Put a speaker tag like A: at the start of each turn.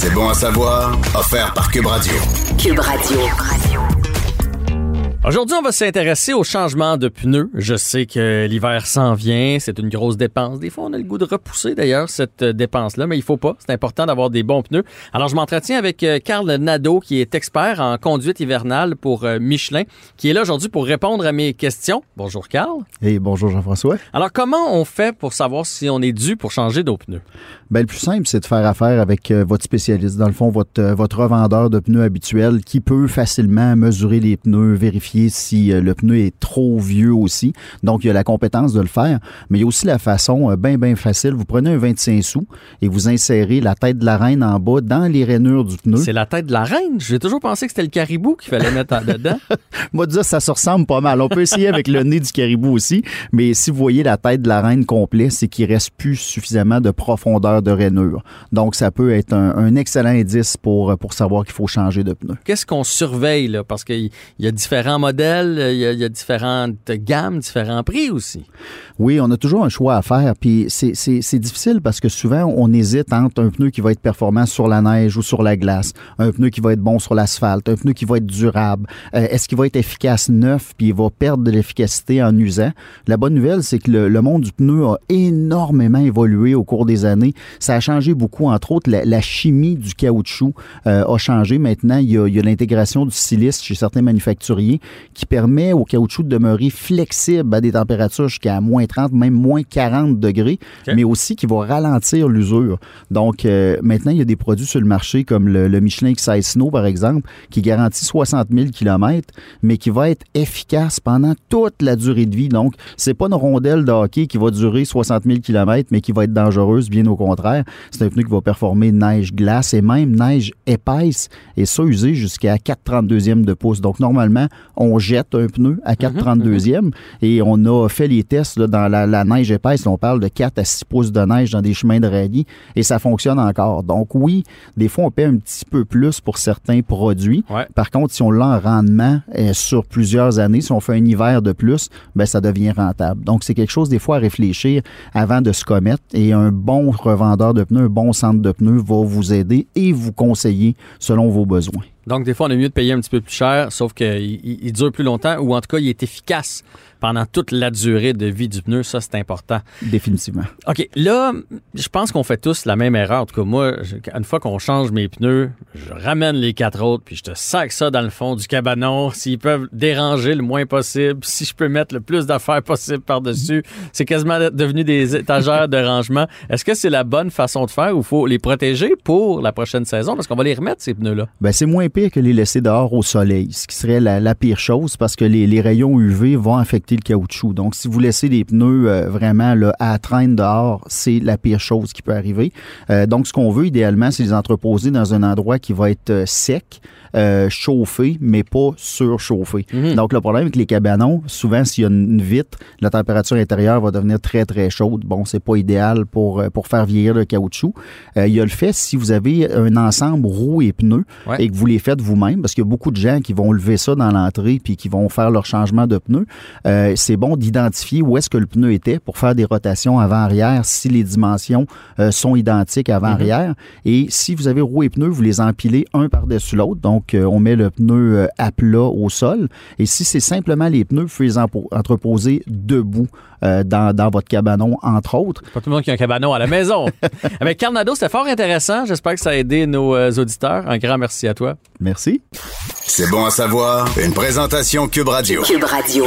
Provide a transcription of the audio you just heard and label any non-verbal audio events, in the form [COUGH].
A: C'est bon à savoir, offert par Cube Radio.
B: Cube Radio.
C: Aujourd'hui, on va s'intéresser au changement de pneus. Je sais que l'hiver s'en vient, c'est une grosse dépense. Des fois, on a le goût de repousser d'ailleurs cette euh, dépense-là, mais il faut pas. C'est important d'avoir des bons pneus. Alors, je m'entretiens avec euh, Carl Nadeau, qui est expert en conduite hivernale pour euh, Michelin, qui est là aujourd'hui pour répondre à mes questions. Bonjour, Carl.
D: Et bonjour Jean-François.
C: Alors, comment on fait pour savoir si on est dû pour changer nos pneus?
D: Ben, le plus simple, c'est de faire affaire avec euh, votre spécialiste. Dans le fond, votre, euh, votre revendeur de pneus habituel qui peut facilement mesurer les pneus, vérifier si euh, le pneu est trop vieux aussi. Donc, il y a la compétence de le faire. Mais il y a aussi la façon bien, bien facile. Vous prenez un 25 sous et vous insérez la tête de la reine en bas dans les rainures du pneu.
C: C'est la tête de la reine? J'ai toujours pensé que c'était le caribou qu'il fallait mettre en dedans. [LAUGHS]
D: Moi, dire, ça se ressemble pas mal. On peut essayer avec le nez du caribou aussi. Mais si vous voyez la tête de la reine complet, c'est qu'il reste plus suffisamment de profondeur de rainure. Donc, ça peut être un, un excellent indice pour, pour savoir qu'il faut changer de pneu.
C: Qu'est-ce qu'on surveille, là? Parce qu'il y a différents modèles, il y a, il y a différentes gammes, différents prix aussi.
D: Oui, on a toujours un choix à faire. Puis c'est- difficile parce que souvent, on hésite entre un pneu qui va être performant sur la neige ou sur la glace, un pneu qui va être bon sur l'asphalte, un pneu qui va être durable. Euh, Est-ce qu'il va être efficace neuf puis il va perdre de l'efficacité en usant? La bonne nouvelle, c'est que le, monde du pneu a énormément évolué au cours des années. Ça a changé beaucoup. Entre autres, la, chimie du caoutchouc euh, a changé. Maintenant, il y a, il y a l'intégration du silice chez certains manufacturiers qui permet au caoutchouc de demeurer flexible à des températures jusqu'à moins 30, même moins 40 degrés, mais aussi qui va ralentir l'usure. Donc, euh, maintenant, il y a des produits sur le marché comme le, le Michelin XI Snow, par exemple, qui garantit 60 000 km, mais qui va être efficace pendant toute la durée de vie. Donc, c'est pas une rondelle de hockey qui va durer 60 000 km, mais qui va être dangereuse, bien au contraire. C'est un pneu qui va performer neige, glace et même neige épaisse, et ça usé jusqu'à 4 32e de pouce. Donc, normalement, on jette un pneu à 4 32e et on a fait les tests là, dans la, la neige épaisse. On parle de 4 à 6 pouces de neige dans des chemins de rallye et ça fonctionne encore. Donc, oui, des fois, on paie un petit peu plus pour certains produits.
C: Ouais.
D: Par contre, si on l'a en rendement euh, sur plusieurs années, si on fait un hiver de plus, ben ça devient rentable. Donc, c'est quelque chose des fois à réfléchir avant de se commettre. Et un bon revendeur de pneus, un bon centre de pneus va vous aider et vous conseiller selon vos besoins.
C: Donc, des fois, on est mieux de payer un petit peu plus cher, sauf qu'il il, il dure plus longtemps ou en tout cas, il est efficace pendant toute la durée de vie du pneu. Ça, c'est important.
D: Définitivement.
C: OK, là, je pense qu'on fait tous la même erreur. En tout cas, moi, une fois qu'on change mes pneus, je ramène les quatre autres, puis je te sac ça dans le fond du cabanon. S'ils peuvent déranger le moins possible, si je peux mettre le plus d'affaires possible par-dessus, c'est quasiment devenu des étagères de rangement. Est-ce que c'est la bonne façon de faire ou faut les protéger pour la prochaine saison? Parce qu'on va les remettre, ces pneus-là.
D: Ben, c'est moins que les laisser dehors au soleil, ce qui serait la, pire chose parce que les, rayons UV vont affecter le caoutchouc. Donc, si vous laissez les pneus euh, vraiment là, à traîne dehors, c'est la pire chose qui peut arriver. Euh, donc, ce qu'on veut idéalement, c'est les entreposer dans un endroit qui va être euh, sec, euh, chauffé, mais pas surchauffé. Donc, le problème avec les cabanons, souvent, s'il y a une vitre, la température intérieure va devenir très, très chaude. Bon, c'est pas idéal pour, euh, pour faire vieillir le caoutchouc. Euh, il y a le fait, si vous avez un ensemble roues et pneus
C: Ouais.
D: et que vous les faites vous-même, parce qu'il y a beaucoup de gens qui vont lever ça dans l'entrée puis qui vont faire leur changement de pneus, euh, c'est bon d'identifier où est-ce que le pneu était pour faire des rotations avant-arrière si les dimensions euh, sont identiques avant-arrière. Et si vous avez roues et pneus, vous les empilez un par-dessus l'autre. Donc, euh, on met le pneu euh, à plat au sol. Et si c'est simplement les pneus, vous pouvez les entreposer debout euh, dans, dans votre cabanon, entre autres.
C: Pas tout le monde qui a un cabanon à la maison. [LAUGHS] Avec Carnado, c'était fort intéressant. J'espère que ça a aidé nos euh, auditeurs. Un grand merci à toi.
D: Merci.
A: C'est bon à savoir. Une présentation Cube Radio.
B: Cube Radio.